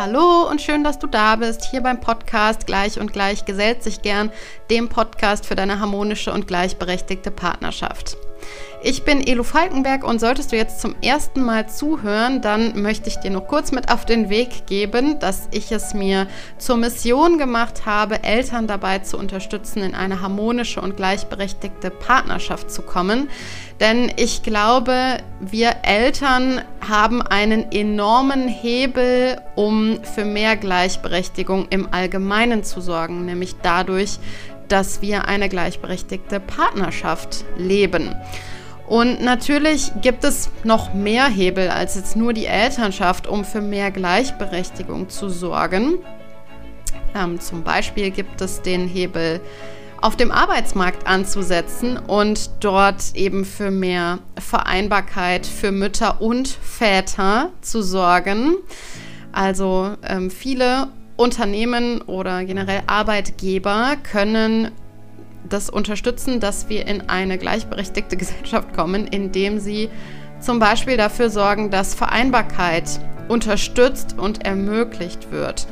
Hallo und schön, dass du da bist, hier beim Podcast Gleich und Gleich gesellt sich gern, dem Podcast für deine harmonische und gleichberechtigte Partnerschaft. Ich bin Elo Falkenberg und solltest du jetzt zum ersten Mal zuhören, dann möchte ich dir noch kurz mit auf den Weg geben, dass ich es mir zur Mission gemacht habe, Eltern dabei zu unterstützen, in eine harmonische und gleichberechtigte Partnerschaft zu kommen. Denn ich glaube, wir Eltern haben einen enormen Hebel, um für mehr Gleichberechtigung im Allgemeinen zu sorgen, nämlich dadurch, dass wir eine gleichberechtigte Partnerschaft leben. Und natürlich gibt es noch mehr Hebel als jetzt nur die Elternschaft, um für mehr Gleichberechtigung zu sorgen. Ähm, zum Beispiel gibt es den Hebel auf dem Arbeitsmarkt anzusetzen und dort eben für mehr Vereinbarkeit für Mütter und Väter zu sorgen. Also ähm, viele Unternehmen oder generell Arbeitgeber können das unterstützen, dass wir in eine gleichberechtigte Gesellschaft kommen, indem sie zum Beispiel dafür sorgen, dass Vereinbarkeit unterstützt und ermöglicht wird.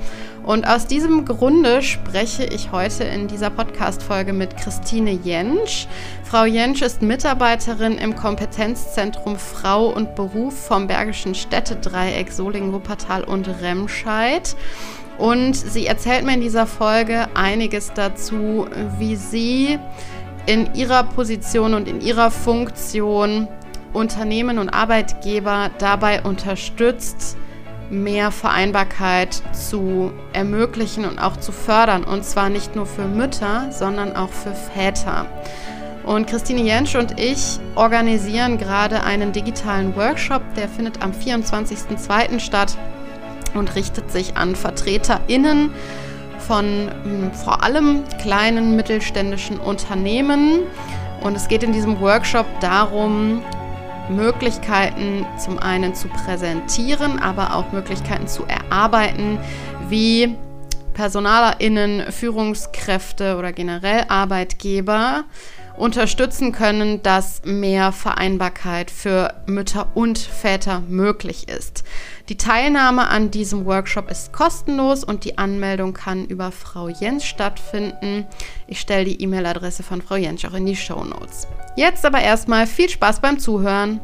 Und aus diesem Grunde spreche ich heute in dieser Podcast-Folge mit Christine Jentsch. Frau Jentsch ist Mitarbeiterin im Kompetenzzentrum Frau und Beruf vom Bergischen Städtedreieck Solingen, Wuppertal und Remscheid. Und sie erzählt mir in dieser Folge einiges dazu, wie sie in ihrer Position und in ihrer Funktion Unternehmen und Arbeitgeber dabei unterstützt, mehr Vereinbarkeit zu ermöglichen und auch zu fördern. Und zwar nicht nur für Mütter, sondern auch für Väter. Und Christine Jentsch und ich organisieren gerade einen digitalen Workshop, der findet am 24.02. statt und richtet sich an VertreterInnen von hm, vor allem kleinen mittelständischen Unternehmen. Und es geht in diesem Workshop darum, Möglichkeiten zum einen zu präsentieren, aber auch Möglichkeiten zu erarbeiten, wie PersonalerInnen, Führungskräfte oder generell Arbeitgeber unterstützen können, dass mehr Vereinbarkeit für Mütter und Väter möglich ist. Die Teilnahme an diesem Workshop ist kostenlos und die Anmeldung kann über Frau Jens stattfinden. Ich stelle die E-Mail-Adresse von Frau Jens auch in die Show Notes. Jetzt aber erstmal viel Spaß beim Zuhören.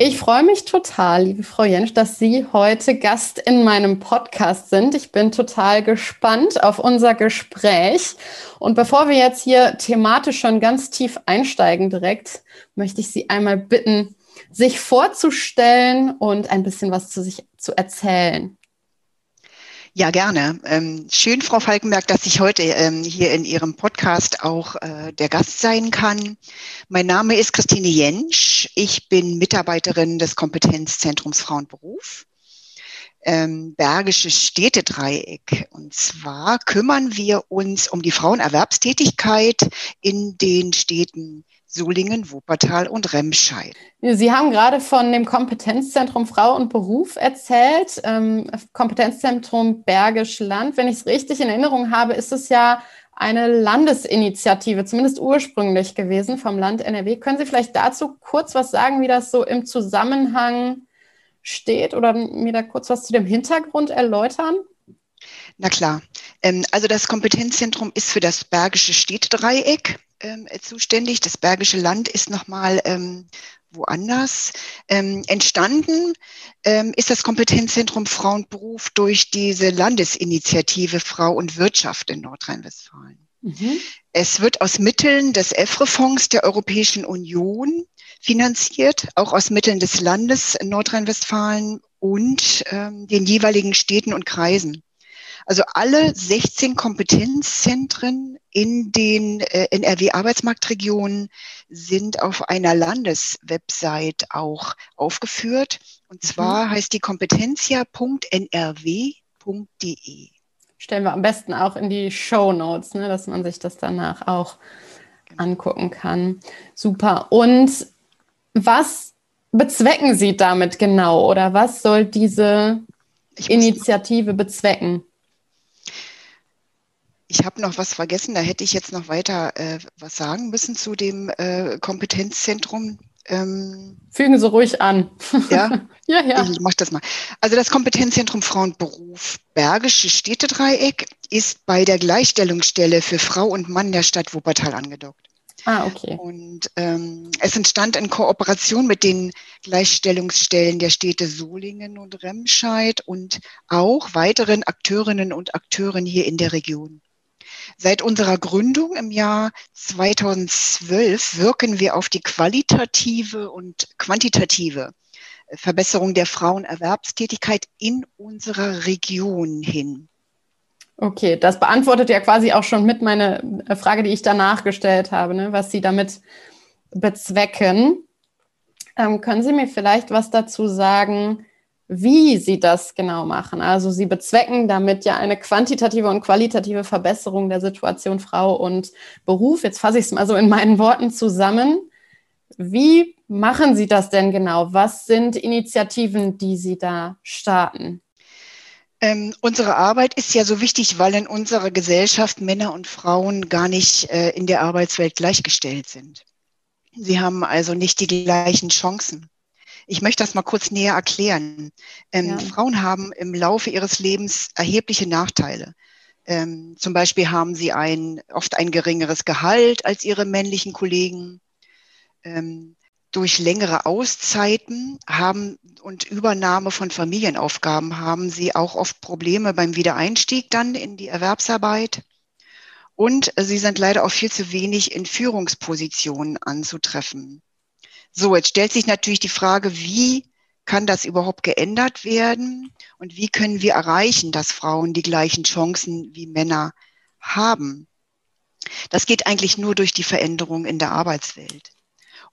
Ich freue mich total, liebe Frau Jensch, dass Sie heute Gast in meinem Podcast sind. Ich bin total gespannt auf unser Gespräch. Und bevor wir jetzt hier thematisch schon ganz tief einsteigen direkt, möchte ich Sie einmal bitten, sich vorzustellen und ein bisschen was zu sich zu erzählen. Ja, gerne. Ähm, schön, Frau Falkenberg, dass ich heute ähm, hier in Ihrem Podcast auch äh, der Gast sein kann. Mein Name ist Christine Jentsch. Ich bin Mitarbeiterin des Kompetenzzentrums Frauenberuf. Ähm, Bergisches Städtedreieck. Und zwar kümmern wir uns um die Frauenerwerbstätigkeit in den Städten Solingen, Wuppertal und Remscheid. Sie haben gerade von dem Kompetenzzentrum Frau und Beruf erzählt, ähm, Kompetenzzentrum Bergisch Land. Wenn ich es richtig in Erinnerung habe, ist es ja eine Landesinitiative, zumindest ursprünglich gewesen vom Land NRW. Können Sie vielleicht dazu kurz was sagen, wie das so im Zusammenhang steht oder mir da kurz was zu dem Hintergrund erläutern? Na klar. Ähm, also das Kompetenzzentrum ist für das Bergische Städtedreieck ähm, zuständig. Das Bergische Land ist nochmal ähm, woanders. Ähm, entstanden ähm, ist das Kompetenzzentrum Frau und Beruf durch diese Landesinitiative Frau und Wirtschaft in Nordrhein-Westfalen. Mhm. Es wird aus Mitteln des EFRE-Fonds der Europäischen Union finanziert, auch aus Mitteln des Landes Nordrhein-Westfalen und ähm, den jeweiligen Städten und Kreisen. Also alle 16 Kompetenzzentren in den äh, NRW-Arbeitsmarktregionen sind auf einer Landeswebsite auch aufgeführt. Und zwar mhm. heißt die kompetenzia.nrw.de. Stellen wir am besten auch in die Show Notes, ne, dass man sich das danach auch genau. angucken kann. Super. Und was bezwecken Sie damit genau oder was soll diese Initiative bezwecken? Ich habe noch was vergessen, da hätte ich jetzt noch weiter äh, was sagen müssen zu dem äh, Kompetenzzentrum Ähm, Fügen Sie ruhig an. Ja, ja, ja. Ich mache das mal. Also das Kompetenzzentrum Frauenberuf Bergische Städtedreieck ist bei der Gleichstellungsstelle für Frau und Mann der Stadt Wuppertal angedockt. Ah, okay. Und ähm, es entstand in Kooperation mit den Gleichstellungsstellen der Städte Solingen und Remscheid und auch weiteren Akteurinnen und Akteuren hier in der Region. Seit unserer Gründung im Jahr 2012 wirken wir auf die qualitative und quantitative Verbesserung der Frauenerwerbstätigkeit in unserer Region hin. Okay, das beantwortet ja quasi auch schon mit meine äh, Frage, die ich danach gestellt habe, ne, was Sie damit bezwecken. Ähm, können Sie mir vielleicht was dazu sagen, wie Sie das genau machen? Also Sie bezwecken damit ja eine quantitative und qualitative Verbesserung der Situation Frau und Beruf. Jetzt fasse ich es mal so in meinen Worten zusammen. Wie machen Sie das denn genau? Was sind Initiativen, die Sie da starten? Ähm, unsere Arbeit ist ja so wichtig, weil in unserer Gesellschaft Männer und Frauen gar nicht äh, in der Arbeitswelt gleichgestellt sind. Sie haben also nicht die gleichen Chancen. Ich möchte das mal kurz näher erklären. Ähm, ja. Frauen haben im Laufe ihres Lebens erhebliche Nachteile. Ähm, zum Beispiel haben sie ein, oft ein geringeres Gehalt als ihre männlichen Kollegen. Ähm, durch längere Auszeiten haben und Übernahme von Familienaufgaben haben sie auch oft Probleme beim Wiedereinstieg dann in die Erwerbsarbeit. Und sie sind leider auch viel zu wenig in Führungspositionen anzutreffen. So, jetzt stellt sich natürlich die Frage, wie kann das überhaupt geändert werden und wie können wir erreichen, dass Frauen die gleichen Chancen wie Männer haben? Das geht eigentlich nur durch die Veränderung in der Arbeitswelt.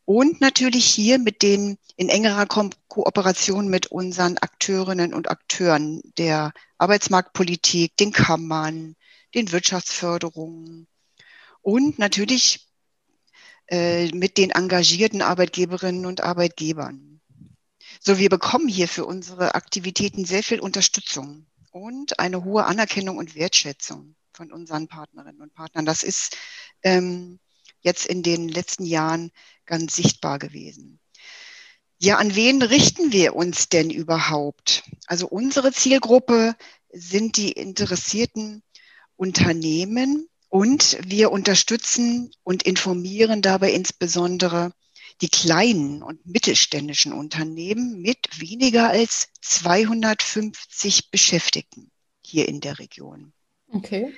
Und natürlich hier mit den in engerer Ko Kooperation mit unseren Akteurinnen und Akteuren der Arbeitsmarktpolitik, den Kammern, den Wirtschaftsförderungen und natürlich äh, mit den engagierten Arbeitgeberinnen und Arbeitgebern. So, wir bekommen hier für unsere Aktivitäten sehr viel Unterstützung und eine hohe Anerkennung und Wertschätzung von unseren Partnerinnen und Partnern. Das ist ähm, jetzt in den letzten Jahren ganz sichtbar gewesen. Ja, an wen richten wir uns denn überhaupt? Also unsere Zielgruppe sind die interessierten Unternehmen und wir unterstützen und informieren dabei insbesondere die kleinen und mittelständischen Unternehmen mit weniger als 250 Beschäftigten hier in der Region. Okay.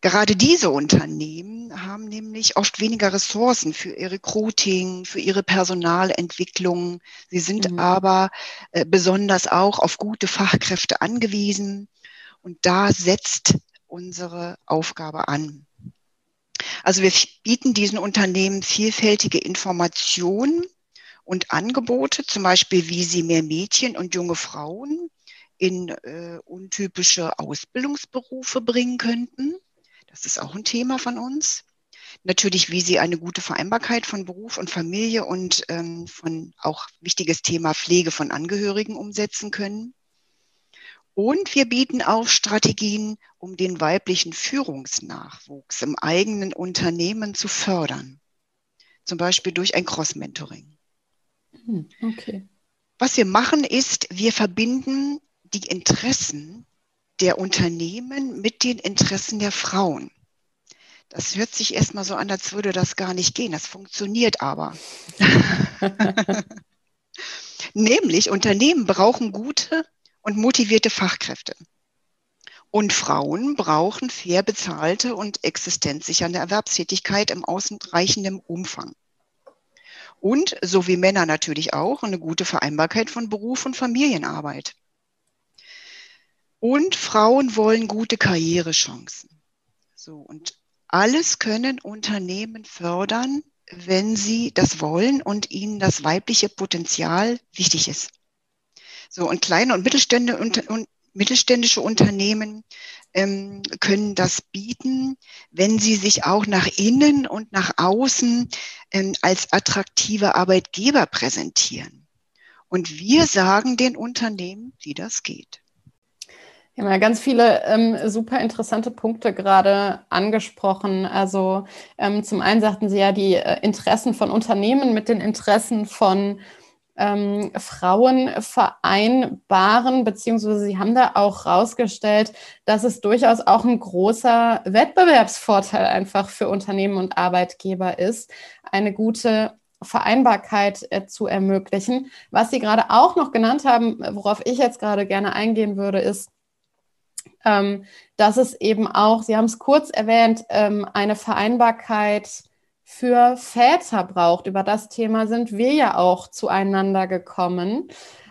Gerade diese Unternehmen haben nämlich oft weniger Ressourcen für ihr Recruiting, für ihre Personalentwicklung. Sie sind mhm. aber äh, besonders auch auf gute Fachkräfte angewiesen. Und da setzt unsere Aufgabe an. Also wir bieten diesen Unternehmen vielfältige Informationen und Angebote, zum Beispiel wie sie mehr Mädchen und junge Frauen in äh, untypische Ausbildungsberufe bringen könnten. Das ist auch ein Thema von uns. Natürlich, wie Sie eine gute Vereinbarkeit von Beruf und Familie und ähm, von auch wichtiges Thema Pflege von Angehörigen umsetzen können. Und wir bieten auch Strategien, um den weiblichen Führungsnachwuchs im eigenen Unternehmen zu fördern. Zum Beispiel durch ein Cross-Mentoring. Hm, okay. Was wir machen ist, wir verbinden die Interessen der Unternehmen mit den Interessen der Frauen. Das hört sich erstmal so an, als würde das gar nicht gehen. Das funktioniert aber. Nämlich Unternehmen brauchen gute und motivierte Fachkräfte. Und Frauen brauchen fair bezahlte und existenzsichernde Erwerbstätigkeit im ausreichenden Umfang. Und so wie Männer natürlich auch eine gute Vereinbarkeit von Beruf und Familienarbeit. Und Frauen wollen gute Karrierechancen. So, und alles können Unternehmen fördern, wenn sie das wollen und ihnen das weibliche Potenzial wichtig ist. So, und kleine und, Mittelstände, und, und mittelständische Unternehmen ähm, können das bieten, wenn sie sich auch nach innen und nach außen ähm, als attraktive Arbeitgeber präsentieren. Und wir sagen den Unternehmen, wie das geht. Wir haben ja ganz viele ähm, super interessante Punkte gerade angesprochen. Also ähm, zum einen sagten Sie ja die äh, Interessen von Unternehmen mit den Interessen von ähm, Frauen vereinbaren, beziehungsweise Sie haben da auch rausgestellt, dass es durchaus auch ein großer Wettbewerbsvorteil einfach für Unternehmen und Arbeitgeber ist, eine gute Vereinbarkeit äh, zu ermöglichen. Was Sie gerade auch noch genannt haben, worauf ich jetzt gerade gerne eingehen würde, ist, ähm, dass es eben auch, Sie haben es kurz erwähnt, ähm, eine Vereinbarkeit für Väter braucht. Über das Thema sind wir ja auch zueinander gekommen.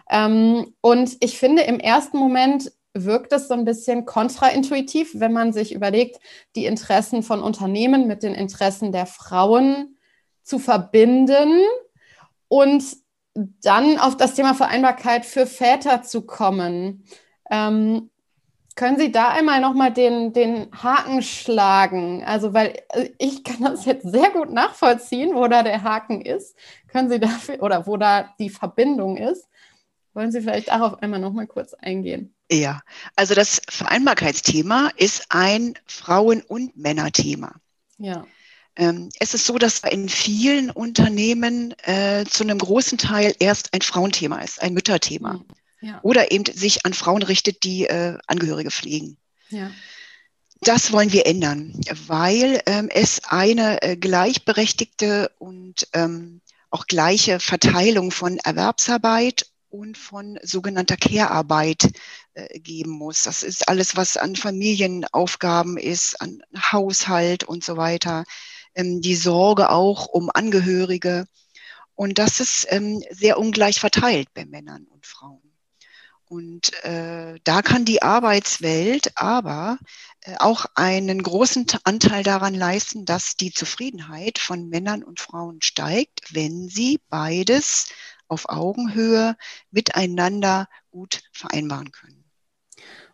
Ähm, und ich finde, im ersten Moment wirkt es so ein bisschen kontraintuitiv, wenn man sich überlegt, die Interessen von Unternehmen mit den Interessen der Frauen zu verbinden und dann auf das Thema Vereinbarkeit für Väter zu kommen. Ähm, können Sie da einmal nochmal den, den Haken schlagen? Also, weil äh, ich kann das jetzt sehr gut nachvollziehen, wo da der Haken ist. Können Sie dafür, oder wo da die Verbindung ist? Wollen Sie vielleicht darauf einmal nochmal kurz eingehen? Ja, also das Vereinbarkeitsthema ist ein Frauen- und Männerthema. Ja. Ähm, es ist so, dass in vielen Unternehmen äh, zu einem großen Teil erst ein Frauenthema ist, ein Mütterthema. Mhm ja. oder eben sich an Frauen richtet, die äh, Angehörige pflegen. Ja. Das wollen wir ändern, weil ähm, es eine äh, gleichberechtigte und ähm, auch gleiche Verteilung von Erwerbsarbeit und von sogenannter Care-Arbeit äh, geben muss. Das ist alles, was an Familienaufgaben ist, an Haushalt und so weiter. Ähm, die Sorge auch um Angehörige. Und das ist ähm, sehr ungleich verteilt bei Männern und Frauen. Und äh, da kann die Arbeitswelt aber äh, auch einen großen Anteil daran leisten, dass die Zufriedenheit von Männern und Frauen steigt, wenn sie beides auf Augenhöhe miteinander gut vereinbaren können.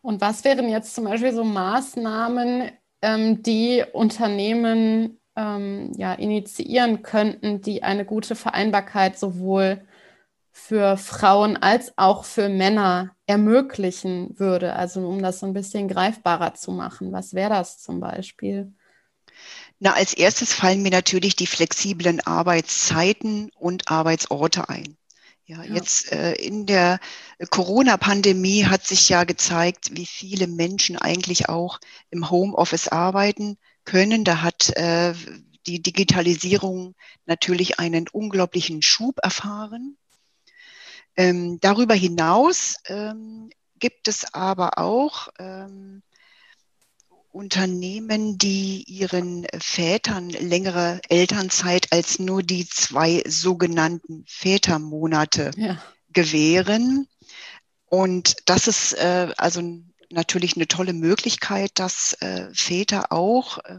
Und was wären jetzt zum Beispiel so Maßnahmen, ähm, die Unternehmen ähm, ja, initiieren könnten, die eine gute Vereinbarkeit sowohl für Frauen als auch für Männer ermöglichen würde? Also um das so ein bisschen greifbarer zu machen. Was wäre das zum Beispiel? Na, als erstes fallen mir natürlich die flexiblen Arbeitszeiten und Arbeitsorte ein. Ja, jetzt äh, in der Corona-Pandemie hat sich ja gezeigt, wie viele Menschen eigentlich auch im Homeoffice arbeiten können. Da hat äh, die Digitalisierung natürlich einen unglaublichen Schub erfahren. Ähm, darüber hinaus ähm, gibt es aber auch ähm, Unternehmen, die ihren Vätern längere Elternzeit als nur die zwei sogenannten Vätermonate ja. gewähren. Und das ist äh, also natürlich eine tolle Möglichkeit, dass äh, Väter auch äh,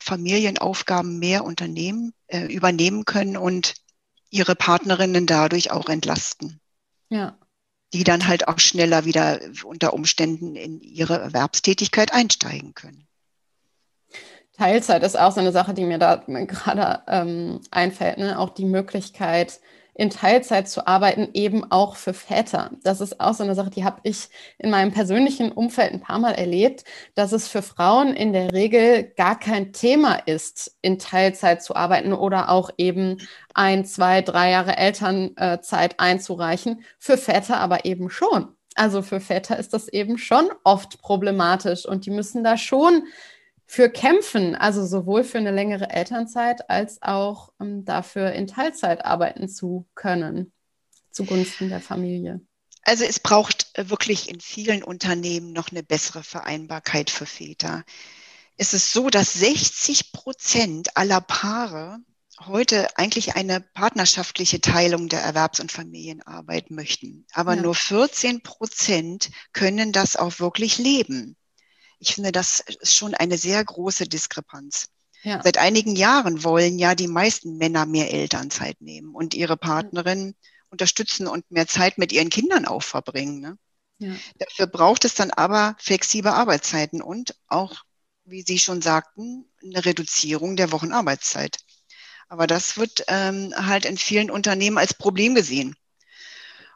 Familienaufgaben mehr unternehmen, äh, übernehmen können und ihre Partnerinnen dadurch auch entlasten. Ja. Die dann halt auch schneller wieder unter Umständen in ihre Erwerbstätigkeit einsteigen können. Teilzeit ist auch so eine Sache, die mir da gerade ähm, einfällt. Ne? Auch die Möglichkeit, in Teilzeit zu arbeiten, eben auch für Väter. Das ist auch so eine Sache, die habe ich in meinem persönlichen Umfeld ein paar Mal erlebt, dass es für Frauen in der Regel gar kein Thema ist, in Teilzeit zu arbeiten oder auch eben ein, zwei, drei Jahre Elternzeit einzureichen. Für Väter aber eben schon. Also für Väter ist das eben schon oft problematisch und die müssen da schon für kämpfen, also sowohl für eine längere Elternzeit als auch um, ähm, dafür in Teilzeit arbeiten zu können, zugunsten der Familie. Also es braucht äh, wirklich in vielen Unternehmen noch eine bessere Vereinbarkeit für Väter. Es ist so, dass 60 Prozent aller Paare heute eigentlich eine partnerschaftliche Teilung der Erwerbs- und Familienarbeit möchten. Aber ja. nur 14 Prozent können das auch wirklich leben. Ich finde, das ist schon eine sehr große Diskrepanz. Ja. Seit einigen Jahren wollen ja die meisten Männer mehr Elternzeit nehmen und ihre Partnerin unterstützen und mehr Zeit mit ihren Kindern auch verbringen. Ne? Ja. Dafür braucht es dann aber flexible Arbeitszeiten und auch, wie Sie schon sagten, eine Reduzierung der Wochenarbeitszeit. Aber das wird ähm, halt in vielen Unternehmen als Problem gesehen.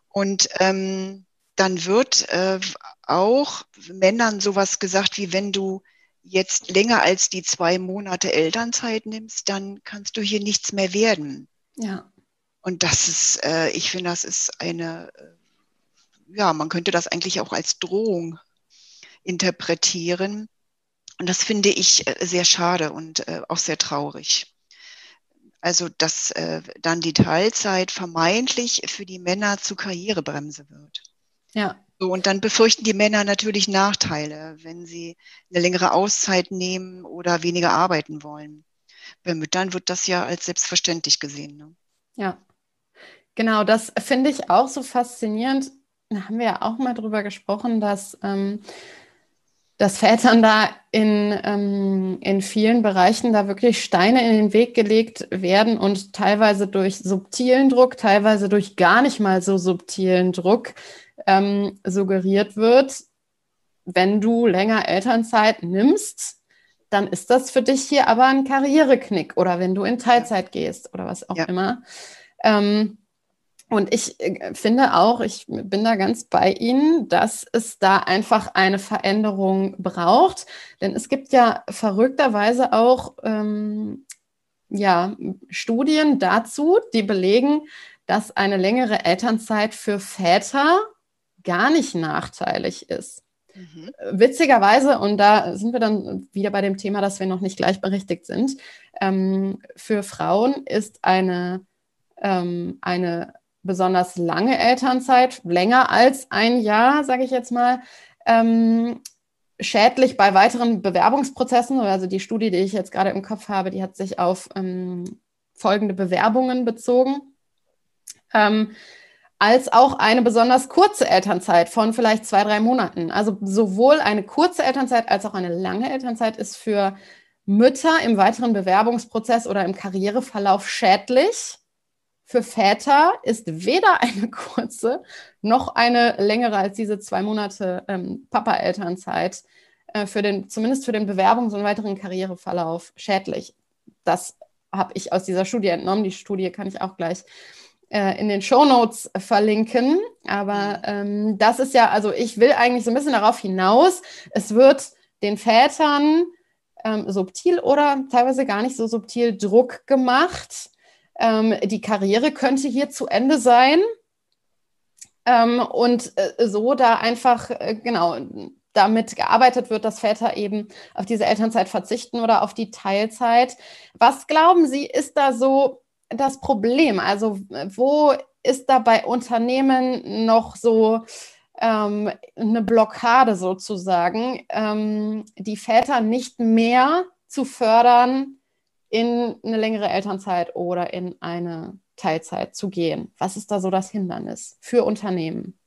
Und ähm, dann wird äh, auch Männern sowas gesagt, wie wenn du jetzt länger als die zwei Monate Elternzeit nimmst, dann kannst du hier nichts mehr werden. Ja. Und das ist, äh, ich finde, das ist eine, äh, ja, man könnte das eigentlich auch als Drohung interpretieren. Und das finde ich äh, sehr schade und äh, auch sehr traurig. Also, dass äh, dann die Teilzeit vermeintlich für die Männer zu Karrierebremse wird. Ja. So, und dann befürchten die Männer natürlich Nachteile, wenn sie eine längere Auszeit nehmen oder weniger arbeiten wollen. Bei Müttern wird das ja als selbstverständlich gesehen. Ne? Ja, genau, das finde ich auch so faszinierend. Da haben wir ja auch mal drüber gesprochen, dass, ähm, dass Vätern da in, ähm, in vielen Bereichen da wirklich Steine in den Weg gelegt werden und teilweise durch subtilen Druck, teilweise durch gar nicht mal so subtilen Druck ähm, suggeriert wird, wenn du länger Elternzeit nimmst, dann ist das für dich hier aber ein Karriereknick oder wenn du in Teilzeit gehst oder was auch ja. immer. Ähm, und ich äh, finde auch, ich bin da ganz bei Ihnen, dass es da einfach eine Veränderung braucht. Denn es gibt ja verrückterweise auch ähm, ja, Studien dazu, die belegen, dass eine längere Elternzeit für Väter gar nicht nachteilig ist. Mhm. Witzigerweise, und da sind wir dann wieder bei dem Thema, dass wir noch nicht gleichberechtigt sind, ähm, für Frauen ist eine, ähm, eine besonders lange Elternzeit, länger als ein Jahr, sage ich jetzt mal, ähm, schädlich bei weiteren Bewerbungsprozessen. Also die Studie, die ich jetzt gerade im Kopf habe, die hat sich auf ähm, folgende Bewerbungen bezogen. Ähm, als auch eine besonders kurze Elternzeit von vielleicht zwei, drei Monaten. Also sowohl eine kurze Elternzeit als auch eine lange Elternzeit ist für Mütter im weiteren Bewerbungsprozess oder im Karriereverlauf schädlich. Für Väter ist weder eine kurze noch eine längere als diese zwei Monate ähm, Papa-Elternzeit äh, für den, zumindest für den Bewerbungs- und weiteren Karriereverlauf schädlich. Das habe ich aus dieser Studie entnommen. Die Studie kann ich auch gleich äh, in den Show Notes verlinken. Aber mhm. ähm, das ist ja, also ich will eigentlich so ein bisschen darauf hinaus, es wird den Vätern ähm, subtil oder teilweise gar nicht so subtil Druck gemacht. Ähm, die Karriere könnte hier zu Ende sein. Ähm, und äh, so da einfach, äh, genau, damit gearbeitet wird, dass Väter eben auf diese Elternzeit verzichten oder auf die Teilzeit. Was glauben Sie, ist da so das Problem? Also wo ist da bei Unternehmen noch so ähm, eine Blockade sozusagen, ähm, die Väter nicht mehr zu fördern, in eine längere Elternzeit oder in eine Teilzeit zu gehen? Was ist da so das Hindernis für Unternehmen?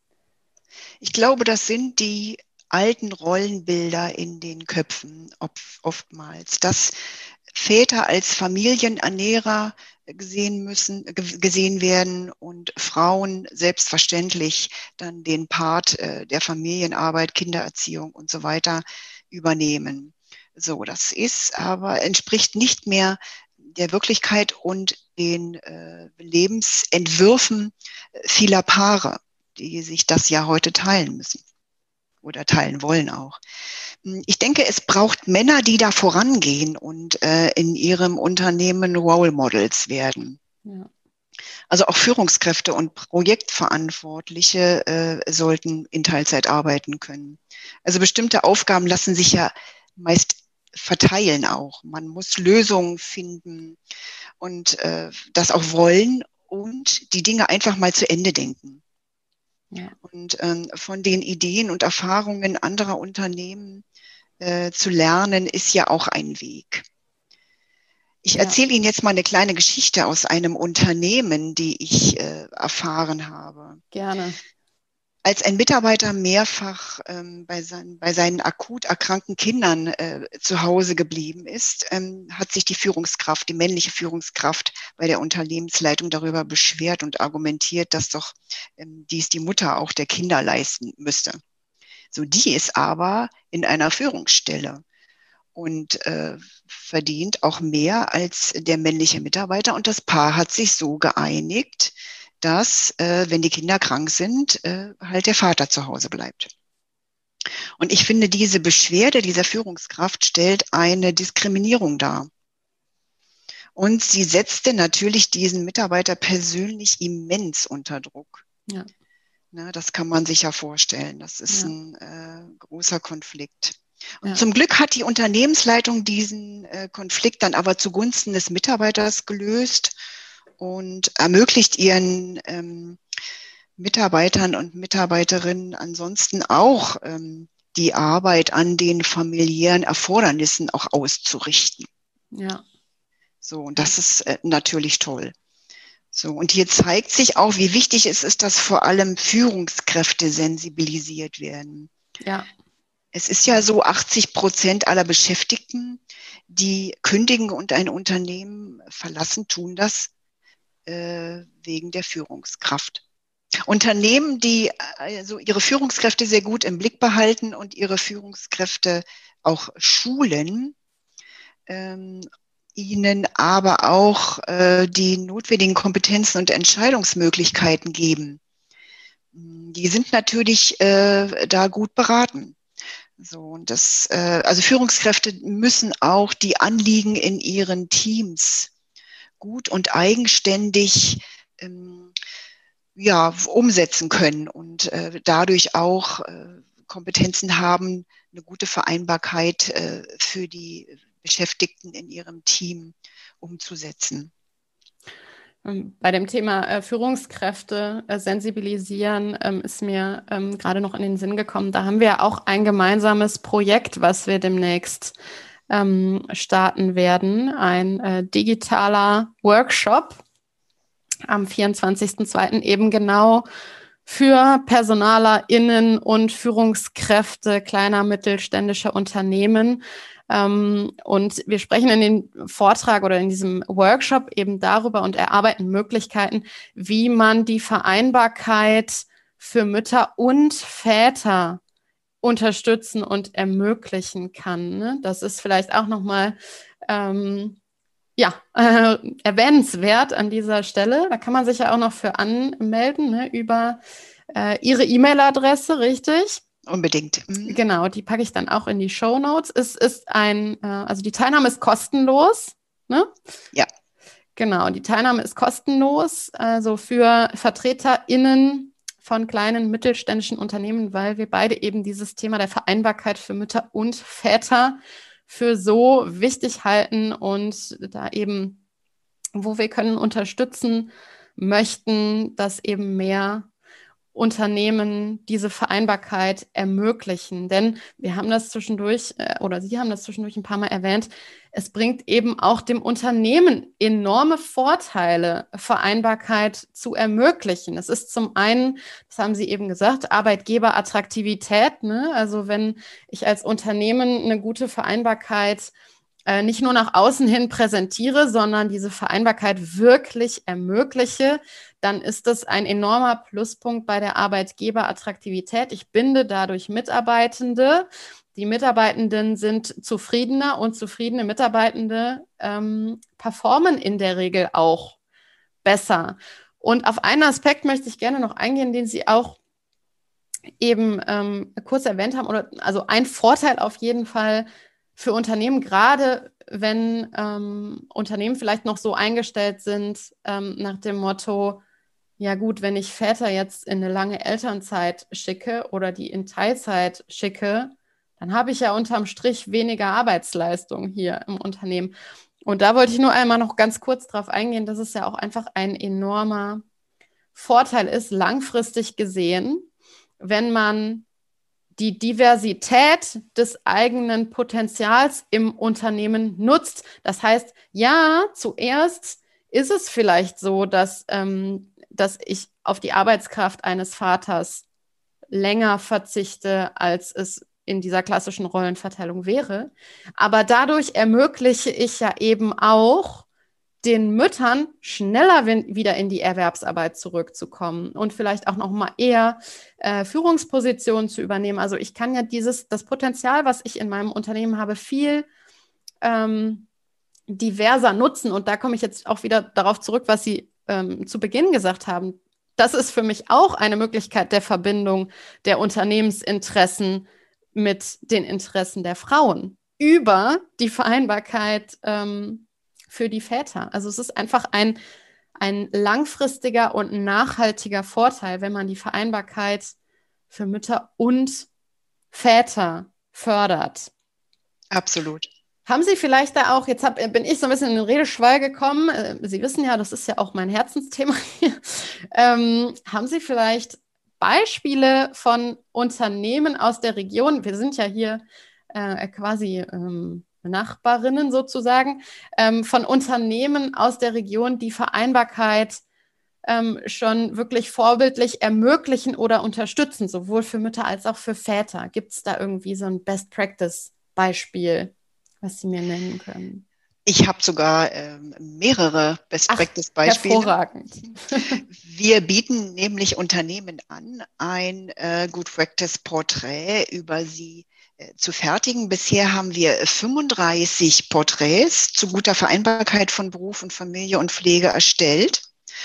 Ich glaube, das sind die alten Rollenbilder in den Köpfen oftmals, dass Väter als Familienernährer gesehen müssen, gesehen werden und Frauen selbstverständlich dann den Part äh, der Familienarbeit, Kindererziehung und so weiter übernehmen. So, das ist aber entspricht nicht mehr der Wirklichkeit und den äh, Lebensentwürfen vieler Paare, die sich das ja heute teilen müssen oder teilen wollen auch. Hm, ich denke, es braucht Männer, die da vorangehen und äh, in ihrem Unternehmen Role Models werden. Ja. Also auch Führungskräfte und Projektverantwortliche äh, sollten in Teilzeit arbeiten können. Also bestimmte Aufgaben lassen sich ja meist verteilen auch. Man muss Lösungen finden und äh, das auch wollen und die Dinge einfach mal zu Ende denken. Ja. Und ähm, von den Ideen und Erfahrungen anderer Unternehmen äh, zu lernen, ist ja auch ein Weg. Ich ja. erzähle Ihnen jetzt mal eine kleine Geschichte aus einem Unternehmen, die ich äh, erfahren habe. Gerne. Als ein Mitarbeiter mehrfach ähm, bei, sein, bei, seinen akut erkrankten Kindern äh, zu Hause geblieben ist, ähm, hat sich die Führungskraft, die männliche Führungskraft bei der Unternehmensleitung darüber beschwert und argumentiert, dass doch ähm, dies die Mutter auch der Kinder leisten müsste. So, die ist aber in einer Führungsstelle und äh, verdient auch mehr als der männliche Mitarbeiter. Und das Paar hat sich so geeinigt, dass, äh, wenn die Kinder krank sind, äh, halt der Vater zu Hause bleibt. Und ich finde, diese Beschwerde dieser Führungskraft stellt eine Diskriminierung dar. Und sie setzte natürlich diesen Mitarbeiter persönlich immens unter Druck. Ja. Na, das kann man sich ja vorstellen. Das ist ja. ein äh, großer Konflikt. Und ja. zum Glück hat die Unternehmensleitung diesen äh, Konflikt dann aber zugunsten des Mitarbeiters gelöst und ermöglicht ihren ähm, Mitarbeitern und Mitarbeiterinnen ansonsten auch ähm, die Arbeit an den familiären Erfordernissen auch auszurichten. Ja. So, und das ist äh, natürlich toll. So, und hier zeigt sich auch, wie wichtig es ist, dass vor allem Führungskräfte sensibilisiert werden. Ja. Es ist ja so, 80 Prozent aller Beschäftigten, die kündigen und ein Unternehmen verlassen, tun das äh, wegen der Führungskraft. Unternehmen, die also ihre Führungskräfte sehr gut im Blick behalten und ihre Führungskräfte auch schulen, ähm, ihnen aber auch äh, die notwendigen Kompetenzen und Entscheidungsmöglichkeiten geben. Die sind natürlich äh, da gut beraten. So, und das, äh, also Führungskräfte müssen auch die Anliegen in ihren Teams gut und eigenständig ähm, ja, umsetzen können und äh, dadurch auch äh, Kompetenzen haben, eine gute Vereinbarkeit äh, für die Beschäftigten in ihrem Team umzusetzen. Ähm, bei dem Thema äh, Führungskräfte äh, sensibilisieren ähm, ist mir ähm, gerade noch in den Sinn gekommen. Da haben wir auch ein gemeinsames Projekt, was wir demnächst ähm, starten werden. Ein äh, digitaler Workshop am 24.02. eben genau für PersonalerInnen und Führungskräfte kleiner mittelständischer Unternehmen. Ähm, und wir sprechen in dem Vortrag oder in diesem Workshop eben darüber und erarbeiten Möglichkeiten, wie man die Vereinbarkeit für Mütter und Väter unterstützen und ermöglichen kann. Ne? Das ist vielleicht auch nochmal ähm, ja, äh, erwähnenswert an dieser Stelle. Da kann man sich ja auch noch für anmelden ne, über äh, Ihre E-Mail-Adresse, richtig? Unbedingt. Mhm. Genau, die packe ich dann auch in die Show Notes. Es ist ein, äh, also die Teilnahme ist kostenlos. Ne? Ja. Genau, die Teilnahme ist kostenlos, also für VertreterInnen von kleinen mittelständischen Unternehmen, weil wir beide eben dieses Thema der Vereinbarkeit für Mütter und Väter für so wichtig halten und da eben, wo wir können, unterstützen möchten, dass eben mehr Unternehmen diese Vereinbarkeit ermöglichen. Denn wir haben das zwischendurch, äh, oder Sie haben das zwischendurch ein paar Mal erwähnt, es bringt eben auch dem Unternehmen enorme Vorteile, Vereinbarkeit zu ermöglichen. Es ist zum einen, das haben Sie eben gesagt, Arbeitgeberattraktivität. Ne? Also wenn ich als Unternehmen eine gute Vereinbarkeit äh, nicht nur nach außen hin präsentiere, sondern diese Vereinbarkeit wirklich ermögliche, dann ist das ein enormer Pluspunkt bei der Arbeitgeberattraktivität. Ich binde dadurch Mitarbeitende. Die Mitarbeitenden sind zufriedener und zufriedene Mitarbeitende ähm, performen in der Regel auch besser. Und auf einen Aspekt möchte ich gerne noch eingehen, den Sie auch eben ähm, kurz erwähnt haben, oder also ein Vorteil auf jeden Fall für Unternehmen, gerade wenn ähm, Unternehmen vielleicht noch so eingestellt sind ähm, nach dem Motto, ja gut, wenn ich Väter jetzt in eine lange Elternzeit schicke oder die in Teilzeit schicke, dann habe ich ja unterm Strich weniger Arbeitsleistung hier im Unternehmen. Und da wollte ich nur einmal noch ganz kurz darauf eingehen, dass es ja auch einfach ein enormer Vorteil ist, langfristig gesehen, wenn man die Diversität des eigenen Potenzials im Unternehmen nutzt. Das heißt, ja, zuerst ist es vielleicht so, dass ähm, dass ich auf die Arbeitskraft eines Vaters länger verzichte, als es in dieser klassischen Rollenverteilung wäre. Aber dadurch ermögliche ich ja eben auch den Müttern schneller wieder in die Erwerbsarbeit zurückzukommen und vielleicht auch noch mal eher äh, Führungspositionen zu übernehmen. Also ich kann ja dieses das Potenzial, was ich in meinem Unternehmen habe, viel ähm, diverser nutzen. Und da komme ich jetzt auch wieder darauf zurück, was Sie ähm, zu Beginn gesagt haben, das ist für mich auch eine Möglichkeit der Verbindung der Unternehmensinteressen mit den Interessen der Frauen über die Vereinbarkeit ähm, für die Väter. Also es ist einfach ein, ein langfristiger und nachhaltiger Vorteil, wenn man die Vereinbarkeit für Mütter und Väter fördert. Absolut. Haben Sie vielleicht da auch, jetzt hab, bin ich so ein bisschen in den Redeschwall gekommen, äh, Sie wissen ja, das ist ja auch mein Herzensthema hier. Ähm, haben Sie vielleicht Beispiele von Unternehmen aus der Region? Wir sind ja hier äh, quasi ähm, Nachbarinnen sozusagen, ähm, von Unternehmen aus der Region, die Vereinbarkeit ähm, schon wirklich vorbildlich ermöglichen oder unterstützen, sowohl für Mütter als auch für Väter. Gibt es da irgendwie so ein Best-Practice-Beispiel? was Sie mir nennen können? Ich habe sogar ähm, mehrere Best Practice Beispiele. Hervorragend. Wir bieten nämlich Unternehmen an, ein äh, Good Practice Porträt über sie äh, zu fertigen. Bisher haben wir 35 Porträts zu guter Vereinbarkeit von Beruf und Familie und Pflege erstellt.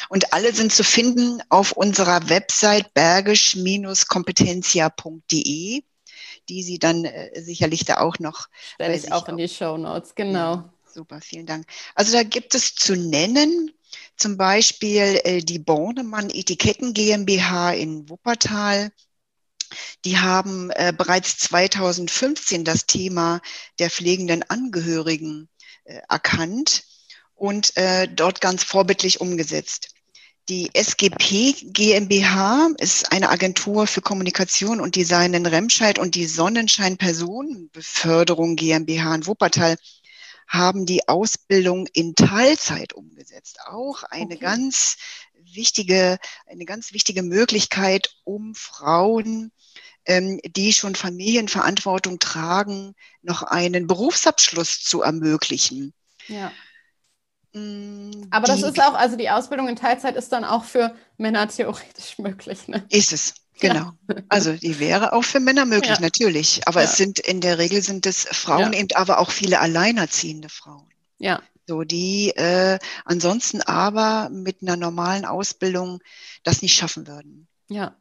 Und alle sind zu finden auf unserer Website bergisch-kompetentia.de die Sie dann äh, sicherlich da auch noch. Stelle ich auch in die Show Notes, genau. Ja, super, vielen Dank. Also da gibt es zu nennen zum Beispiel äh, die Bornemann Etiketten GmbH in Wuppertal. Die haben äh, bereits 2015 das Thema der pflegenden Angehörigen äh, erkannt und äh, dort ganz vorbildlich umgesetzt. Die SGP GmbH ist eine Agentur für Kommunikation und Design in Remscheid und die Sonnenschein Personenbeförderung GmbH in Wuppertal haben die Ausbildung in Teilzeit umgesetzt. Auch eine okay. ganz wichtige, eine ganz wichtige Möglichkeit, um Frauen, ähm, die schon Familienverantwortung tragen, noch einen Berufsabschluss zu ermöglichen. Ja. Mm, Aber das ist auch, also die Ausbildung in Teilzeit ist dann auch für Männer theoretisch möglich. Ne? Ist es, genau. Ja. Also die wäre auch für Männer möglich, ja. natürlich. Aber ja. es sind in der Regel sind es Frauen eben, aber auch viele alleinerziehende Frauen. Ja. So, die äh, ansonsten aber mit einer normalen Ausbildung das nicht schaffen würden. Ja.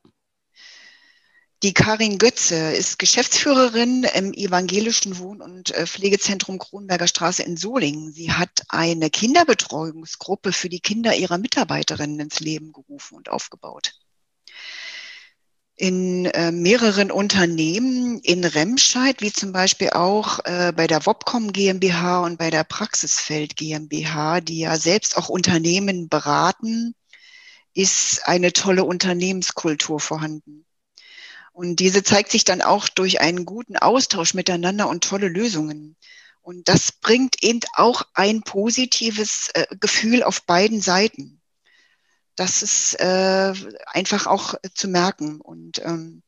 Die Karin Götze ist Geschäftsführerin im evangelischen Wohn- und äh, Pflegezentrum Kronberger Straße in Solingen. Sie hat eine Kinderbetreuungsgruppe für die Kinder ihrer Mitarbeiterinnen ins Leben gerufen und aufgebaut. In äh, mehreren Unternehmen in Remscheid, wie zum Beispiel auch äh, bei der Wobcom GmbH und bei der Praxisfeld GmbH, die ja selbst auch Unternehmen beraten, ist eine tolle Unternehmenskultur vorhanden. Und diese zeigt sich dann auch durch einen guten Austausch miteinander und tolle Lösungen. Und das bringt eben auch ein positives äh, Gefühl auf beiden Seiten. Das ist äh, einfach auch zu merken. Und ähm,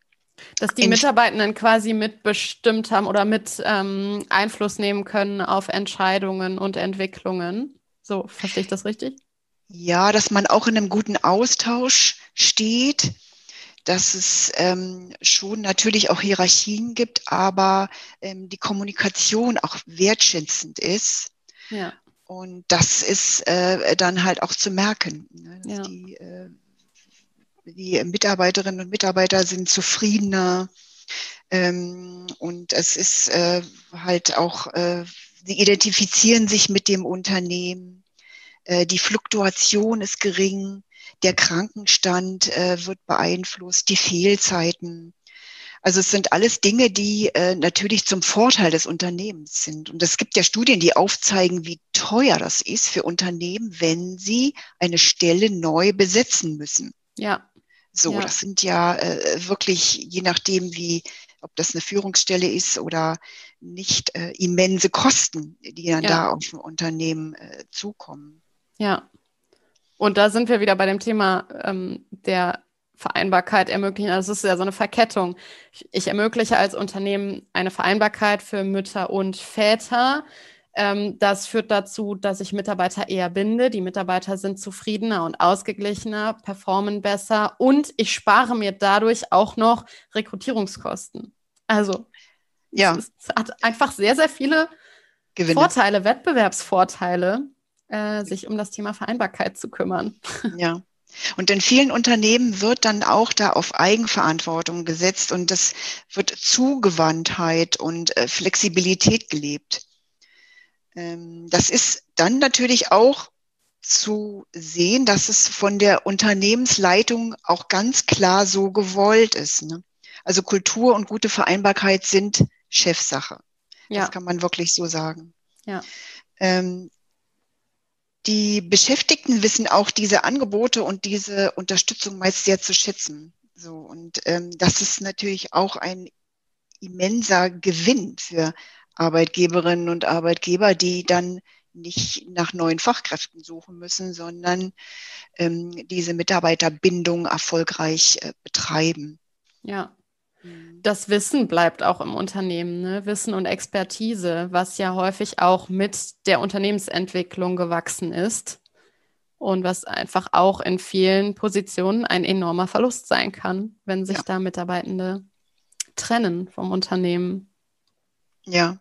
dass die Mitarbeitenden quasi mitbestimmt haben oder mit ähm, Einfluss nehmen können auf Entscheidungen und Entwicklungen. So, verstehe ich das richtig? Ja, dass man auch in einem guten Austausch steht dass es ähm, schon natürlich auch Hierarchien gibt, aber ähm, die Kommunikation auch wertschätzend ist. Ja. Und das ist äh, dann halt auch zu merken. Ne? Ja. Die, äh, die Mitarbeiterinnen und Mitarbeiter sind zufriedener. Ähm, und es ist äh, halt auch, äh, sie identifizieren sich mit dem Unternehmen. Äh, die Fluktuation ist gering der Krankenstand äh, wird beeinflusst, die Fehlzeiten. Also es sind alles Dinge, die äh, natürlich zum Vorteil des Unternehmens sind. Und es gibt ja Studien, die aufzeigen, wie teuer das ist für Unternehmen, wenn sie eine Stelle neu besetzen müssen. Ja. So, ja. das sind ja äh, wirklich, je nachdem, wie, ob das eine Führungsstelle ist oder nicht, äh, immense Kosten, die dann ja. da auf ein Unternehmen äh, zukommen. Ja. Und da sind wir wieder bei dem Thema ähm, der Vereinbarkeit ermöglichen. Also es ist ja so eine Verkettung. Ich, ich, ermögliche als Unternehmen eine Vereinbarkeit für Mütter und Väter. Ähm, das führt dazu, dass ich Mitarbeiter eher binde. Die Mitarbeiter sind zufriedener und ausgeglichener, performen besser und ich spare mir dadurch auch noch Rekrutierungskosten. Also ja. es, es hat einfach sehr, sehr viele Gewinne. Vorteile, Wettbewerbsvorteile, äh, sich um das Thema Vereinbarkeit zu kümmern. Ja. Und in vielen Unternehmen wird dann auch da auf Eigenverantwortung gesetzt und das wird Zugewandtheit und äh, Flexibilität gelebt. Ähm, das ist dann natürlich auch zu sehen, dass es von der Unternehmensleitung auch ganz klar so gewollt ist. Ne? Also Kultur und gute Vereinbarkeit sind Chefsache. Ja. Das kann man wirklich so sagen. Ja. Ähm, die Beschäftigten wissen auch diese Angebote und diese Unterstützung meist sehr zu schätzen. So, und ähm, das ist natürlich auch ein immenser Gewinn für Arbeitgeberinnen und Arbeitgeber, die dann nicht nach neuen Fachkräften suchen müssen, sondern ähm, diese Mitarbeiterbindung erfolgreich äh, betreiben. Ja. Mhm. Das Wissen bleibt auch im Unternehmen, ne? Wissen und Expertise, was ja häufig auch mit der Unternehmensentwicklung gewachsen ist und was einfach auch in vielen Positionen ein enormer Verlust sein kann, wenn sich ja. da Mitarbeitende trennen vom Unternehmen. Ja,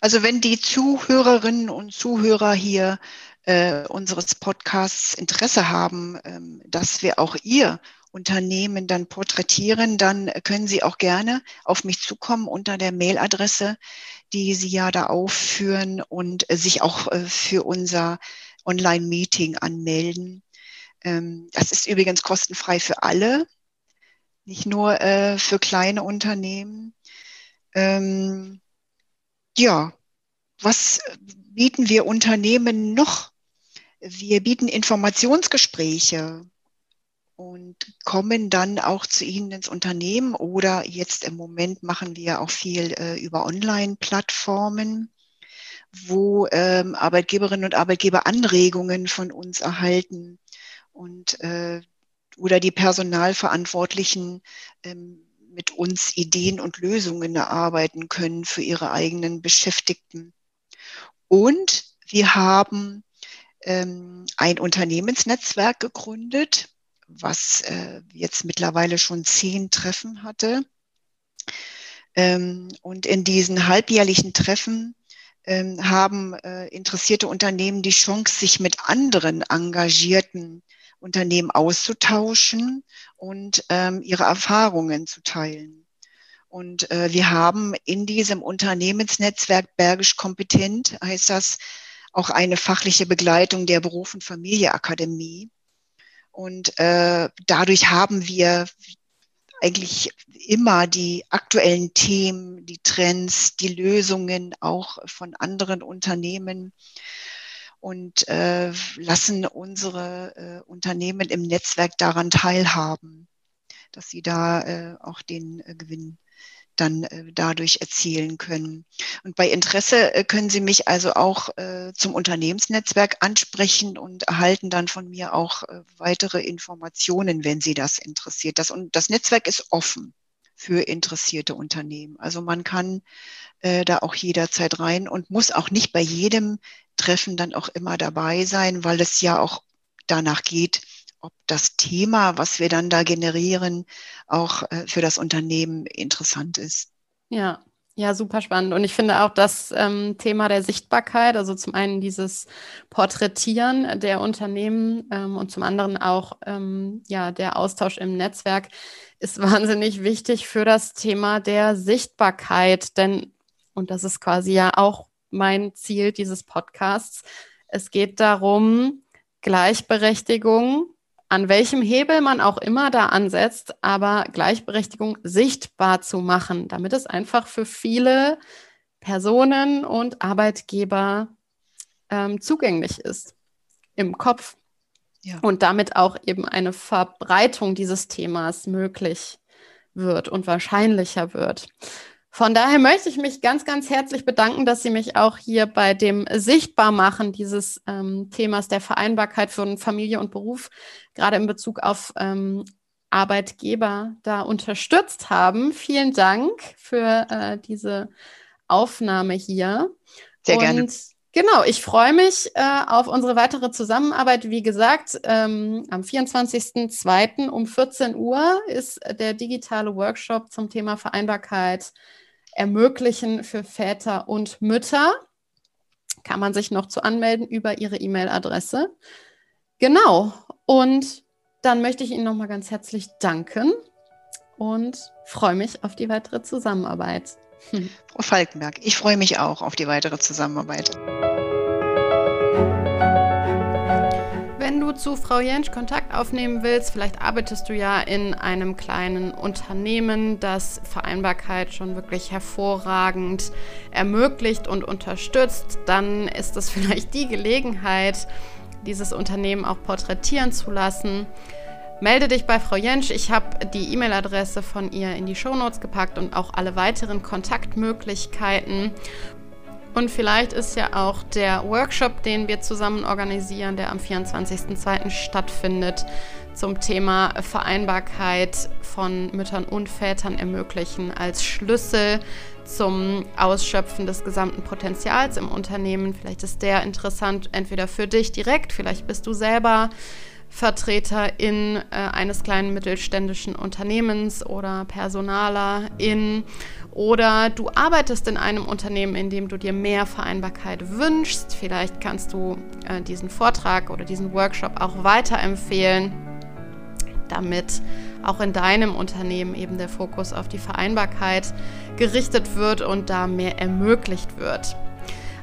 also wenn die Zuhörerinnen und Zuhörer hier äh, unseres Podcasts Interesse haben, ähm, dass wir auch ihr Unternehmen dann porträtieren, dann können Sie auch gerne auf mich zukommen unter der Mailadresse, die Sie ja da aufführen und äh, sich auch äh, für unser Online-Meeting anmelden. Ähm, das ist übrigens kostenfrei für alle, nicht nur äh, für kleine Unternehmen. Ähm, ja, was bieten wir Unternehmen noch? Wir bieten Informationsgespräche und kommen dann auch zu Ihnen ins Unternehmen oder jetzt im Moment machen wir auch viel äh, über Online-Plattformen, wo ähm, Arbeitgeberinnen und Arbeitgeber Anregungen von uns erhalten und äh, oder die Personalverantwortlichen ähm, mit uns Ideen und Lösungen erarbeiten können für ihre eigenen Beschäftigten. Und wir haben ähm, ein Unternehmensnetzwerk gegründet, was äh, jetzt mittlerweile schon zehn Treffen hatte. Ähm, und in diesen halbjährlichen Treffen ähm, haben äh, interessierte Unternehmen die Chance, sich mit anderen engagierten Unternehmen auszutauschen und ähm, ihre Erfahrungen zu teilen. Und äh, wir haben in diesem Unternehmensnetzwerk Bergisch Kompetent, heißt das, auch eine fachliche Begleitung der Beruf- und Familieakademie. Und äh, dadurch haben wir eigentlich immer die aktuellen Themen, die Trends, die Lösungen auch von anderen Unternehmen und äh, lassen unsere äh, Unternehmen im Netzwerk daran teilhaben, dass sie da äh, auch den äh, Gewinn dann äh, dadurch erzielen können. Und bei Interesse äh, können Sie mich also auch äh, zum Unternehmensnetzwerk ansprechen und erhalten dann von mir auch äh, weitere Informationen, wenn Sie das interessiert. Das, und das Netzwerk ist offen für interessierte Unternehmen. Also man kann äh, da auch jederzeit rein und muss auch nicht bei jedem Treffen dann auch immer dabei sein, weil es ja auch danach geht, ob das Thema, was wir dann da generieren, auch äh, für das Unternehmen interessant ist. Ja, ja, super spannend. Und ich finde auch das ähm, Thema der Sichtbarkeit, also zum einen dieses Porträtieren der Unternehmen ähm, und zum anderen auch ähm, ja, der Austausch im Netzwerk ist wahnsinnig wichtig für das Thema der Sichtbarkeit. Denn, und das ist quasi ja auch mein Ziel dieses Podcasts, es geht darum, Gleichberechtigung an welchem Hebel man auch immer da ansetzt, aber Gleichberechtigung sichtbar zu machen, damit es einfach für viele Personen und Arbeitgeber ähm, zugänglich ist im Kopf. Ja. Und damit auch eben eine Verbreitung dieses Themas möglich wird und wahrscheinlicher wird. Von daher möchte ich mich ganz, ganz herzlich bedanken, dass Sie mich auch hier bei dem Sichtbarmachen dieses ähm, Themas der Vereinbarkeit von Familie und Beruf, gerade in Bezug auf ähm, Arbeitgeber, da unterstützt haben. Vielen Dank für äh, diese Aufnahme hier. Sehr gerne. Und Genau, ich freue mich äh, auf unsere weitere Zusammenarbeit. Wie gesagt, ähm, am 24.02. um 14 Uhr ist der digitale Workshop zum Thema Vereinbarkeit ermöglichen für Väter und Mütter. Kann man sich noch zu anmelden über ihre E-Mail-Adresse. Genau. Und dann möchte ich Ihnen nochmal ganz herzlich danken und freue mich auf die weitere Zusammenarbeit. Frau Falkenberg, ich freue mich auch auf die weitere Zusammenarbeit. Zu Frau Jensch Kontakt aufnehmen willst, vielleicht arbeitest du ja in einem kleinen Unternehmen, das Vereinbarkeit schon wirklich hervorragend ermöglicht und unterstützt, dann ist das vielleicht die Gelegenheit, dieses Unternehmen auch porträtieren zu lassen. Melde dich bei Frau Jensch. Ich habe die E-Mail-Adresse von ihr in die Shownotes gepackt und auch alle weiteren Kontaktmöglichkeiten. Und vielleicht ist ja auch der Workshop, den wir zusammen organisieren, der am 24.02. stattfindet, zum Thema Vereinbarkeit von Müttern und Vätern ermöglichen als Schlüssel zum Ausschöpfen des gesamten Potenzials im Unternehmen. Vielleicht ist der interessant, entweder für dich direkt, vielleicht bist du selber Vertreterin äh, eines kleinen mittelständischen Unternehmens oder Personalerin oder du arbeitest in einem Unternehmen, in dem du dir mehr Vereinbarkeit wünschst. Vielleicht kannst du äh, diesen Vortrag oder diesen Workshop auch weiterempfehlen, damit auch in deinem Unternehmen eben der Fokus auf die Vereinbarkeit gerichtet wird und da mehr ermöglicht wird.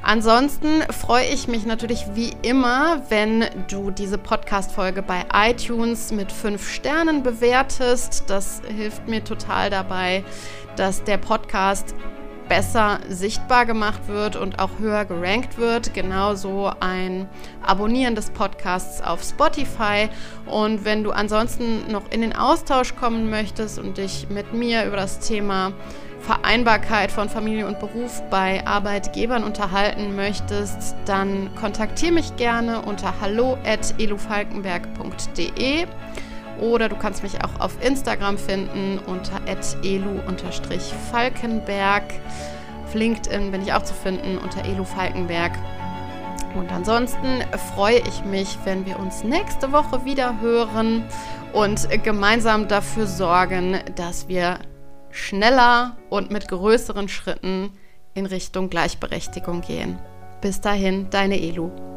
Ansonsten freue ich mich natürlich wie immer, wenn du diese Podcast-Folge bei iTunes mit fünf Sternen bewertest. Das hilft mir total dabei, dass der Podcast besser sichtbar gemacht wird und auch höher gerankt wird. Genauso ein Abonnieren des Podcasts auf Spotify. Und wenn du ansonsten noch in den Austausch kommen möchtest und dich mit mir über das Thema Vereinbarkeit von Familie und Beruf bei Arbeitgebern unterhalten möchtest, dann kontaktiere mich gerne unter hallo@elufalkenberg.de oder du kannst mich auch auf Instagram finden unter elu-falkenberg. Auf LinkedIn bin ich auch zu finden unter elufalkenberg. Und ansonsten freue ich mich, wenn wir uns nächste Woche wieder hören und gemeinsam dafür sorgen, dass wir schneller und mit größeren Schritten in Richtung Gleichberechtigung gehen. Bis dahin, deine Elu.